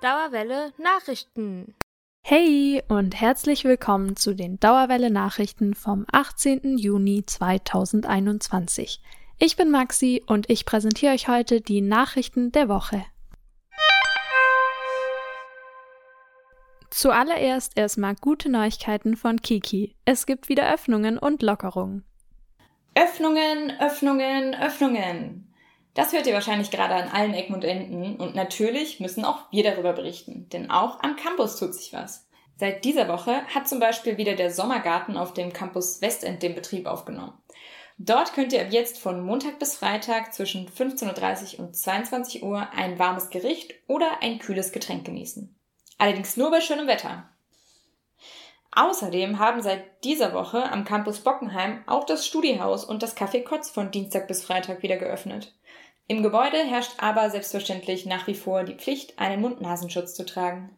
Dauerwelle Nachrichten. Hey und herzlich willkommen zu den Dauerwelle Nachrichten vom 18. Juni 2021. Ich bin Maxi und ich präsentiere euch heute die Nachrichten der Woche. Zuallererst erstmal gute Neuigkeiten von Kiki. Es gibt wieder Öffnungen und Lockerungen. Öffnungen, Öffnungen, Öffnungen. Das hört ihr wahrscheinlich gerade an allen Ecken und Enden und natürlich müssen auch wir darüber berichten, denn auch am Campus tut sich was. Seit dieser Woche hat zum Beispiel wieder der Sommergarten auf dem Campus Westend den Betrieb aufgenommen. Dort könnt ihr ab jetzt von Montag bis Freitag zwischen 15.30 Uhr und 22 Uhr ein warmes Gericht oder ein kühles Getränk genießen. Allerdings nur bei schönem Wetter. Außerdem haben seit dieser Woche am Campus Bockenheim auch das Studiehaus und das Café Kotz von Dienstag bis Freitag wieder geöffnet. Im Gebäude herrscht aber selbstverständlich nach wie vor die Pflicht, einen Mund-Nasenschutz zu tragen.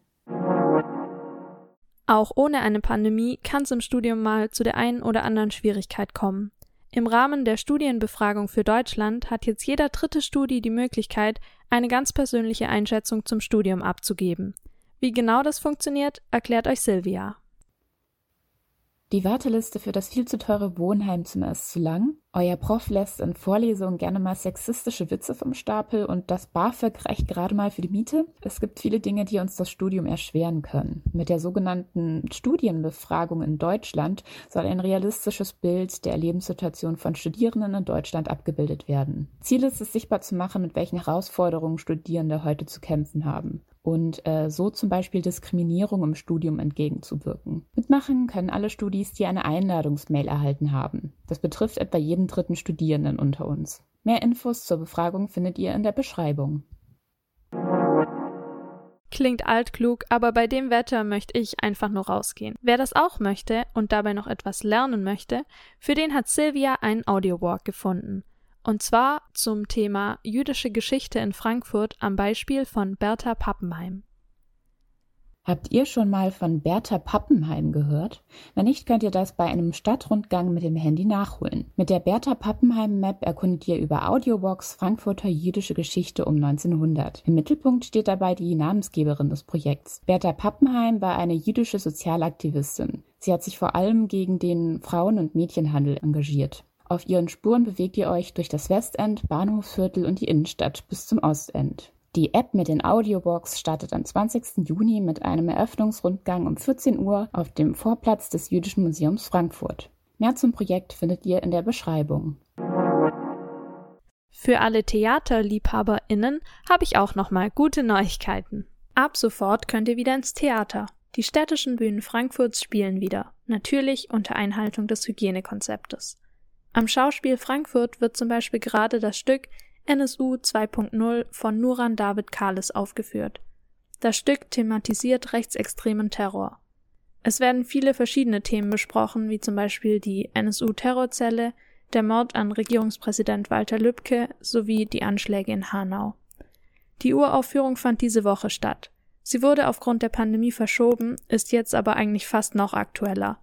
Auch ohne eine Pandemie kann es im Studium mal zu der einen oder anderen Schwierigkeit kommen. Im Rahmen der Studienbefragung für Deutschland hat jetzt jeder dritte Studi die Möglichkeit, eine ganz persönliche Einschätzung zum Studium abzugeben. Wie genau das funktioniert, erklärt euch Silvia. Die Warteliste für das viel zu teure Wohnheimzimmer ist zu lang. Euer Prof lässt in Vorlesungen gerne mal sexistische Witze vom Stapel und das BAföG reicht gerade mal für die Miete. Es gibt viele Dinge, die uns das Studium erschweren können. Mit der sogenannten Studienbefragung in Deutschland soll ein realistisches Bild der Lebenssituation von Studierenden in Deutschland abgebildet werden. Ziel ist es, sichtbar zu machen, mit welchen Herausforderungen Studierende heute zu kämpfen haben und äh, so zum Beispiel Diskriminierung im Studium entgegenzuwirken. Mitmachen können alle Studis, die eine Einladungsmail erhalten haben. Das betrifft etwa jeden dritten Studierenden unter uns. Mehr Infos zur Befragung findet ihr in der Beschreibung. Klingt altklug, aber bei dem Wetter möchte ich einfach nur rausgehen. Wer das auch möchte und dabei noch etwas lernen möchte, für den hat Silvia einen Audiowalk gefunden. Und zwar zum Thema jüdische Geschichte in Frankfurt am Beispiel von Bertha Pappenheim. Habt ihr schon mal von Bertha Pappenheim gehört? Wenn nicht, könnt ihr das bei einem Stadtrundgang mit dem Handy nachholen. Mit der Bertha Pappenheim Map erkundet ihr über Audiobox Frankfurter jüdische Geschichte um 1900. Im Mittelpunkt steht dabei die Namensgeberin des Projekts. Bertha Pappenheim war eine jüdische Sozialaktivistin. Sie hat sich vor allem gegen den Frauen- und Mädchenhandel engagiert. Auf ihren Spuren bewegt ihr euch durch das Westend, Bahnhofsviertel und die Innenstadt bis zum Ostend. Die App mit den Audiobox startet am 20. Juni mit einem Eröffnungsrundgang um 14 Uhr auf dem Vorplatz des Jüdischen Museums Frankfurt. Mehr zum Projekt findet ihr in der Beschreibung. Für alle TheaterliebhaberInnen habe ich auch nochmal gute Neuigkeiten. Ab sofort könnt ihr wieder ins Theater. Die städtischen Bühnen Frankfurts spielen wieder, natürlich unter Einhaltung des Hygienekonzeptes. Am Schauspiel Frankfurt wird zum Beispiel gerade das Stück NSU 2.0 von Nuran David Kahles aufgeführt. Das Stück thematisiert rechtsextremen Terror. Es werden viele verschiedene Themen besprochen, wie zum Beispiel die NSU-Terrorzelle, der Mord an Regierungspräsident Walter Lübcke sowie die Anschläge in Hanau. Die Uraufführung fand diese Woche statt. Sie wurde aufgrund der Pandemie verschoben, ist jetzt aber eigentlich fast noch aktueller.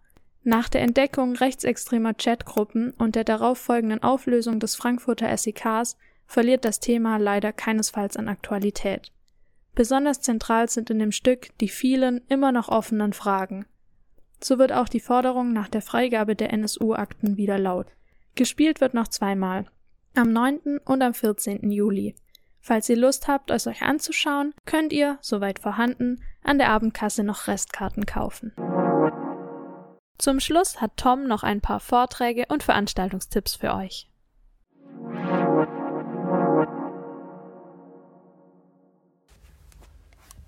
Nach der Entdeckung rechtsextremer Chatgruppen und der darauffolgenden Auflösung des Frankfurter SEKs verliert das Thema leider keinesfalls an Aktualität. Besonders zentral sind in dem Stück die vielen immer noch offenen Fragen. So wird auch die Forderung nach der Freigabe der NSU-Akten wieder laut. Gespielt wird noch zweimal. Am 9. und am 14. Juli. Falls ihr Lust habt, es euch anzuschauen, könnt ihr, soweit vorhanden, an der Abendkasse noch Restkarten kaufen. Zum Schluss hat Tom noch ein paar Vorträge und Veranstaltungstipps für euch.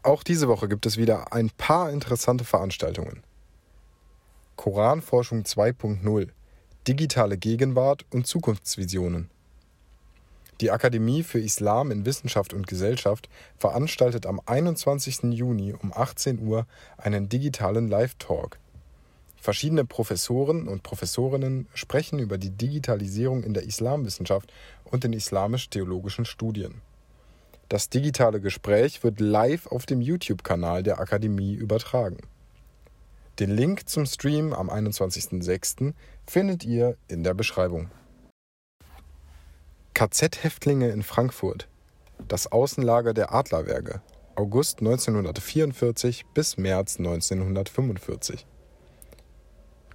Auch diese Woche gibt es wieder ein paar interessante Veranstaltungen. Koranforschung 2.0 Digitale Gegenwart und Zukunftsvisionen. Die Akademie für Islam in Wissenschaft und Gesellschaft veranstaltet am 21. Juni um 18 Uhr einen digitalen Live-Talk Verschiedene Professoren und Professorinnen sprechen über die Digitalisierung in der Islamwissenschaft und den islamisch-theologischen Studien. Das digitale Gespräch wird live auf dem YouTube-Kanal der Akademie übertragen. Den Link zum Stream am 21.06. findet ihr in der Beschreibung. KZ-Häftlinge in Frankfurt. Das Außenlager der Adlerwerke August 1944 bis März 1945.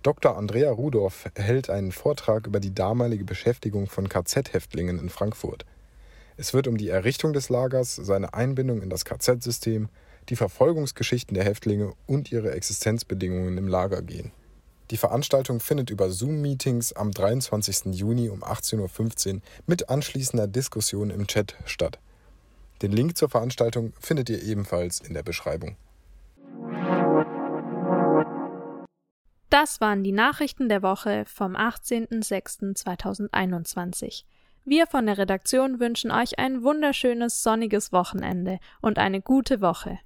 Dr. Andrea Rudorf hält einen Vortrag über die damalige Beschäftigung von KZ-Häftlingen in Frankfurt. Es wird um die Errichtung des Lagers, seine Einbindung in das KZ-System, die Verfolgungsgeschichten der Häftlinge und ihre Existenzbedingungen im Lager gehen. Die Veranstaltung findet über Zoom-Meetings am 23. Juni um 18.15 Uhr mit anschließender Diskussion im Chat statt. Den Link zur Veranstaltung findet ihr ebenfalls in der Beschreibung. Das waren die Nachrichten der Woche vom 18.06.2021. Wir von der Redaktion wünschen euch ein wunderschönes sonniges Wochenende und eine gute Woche.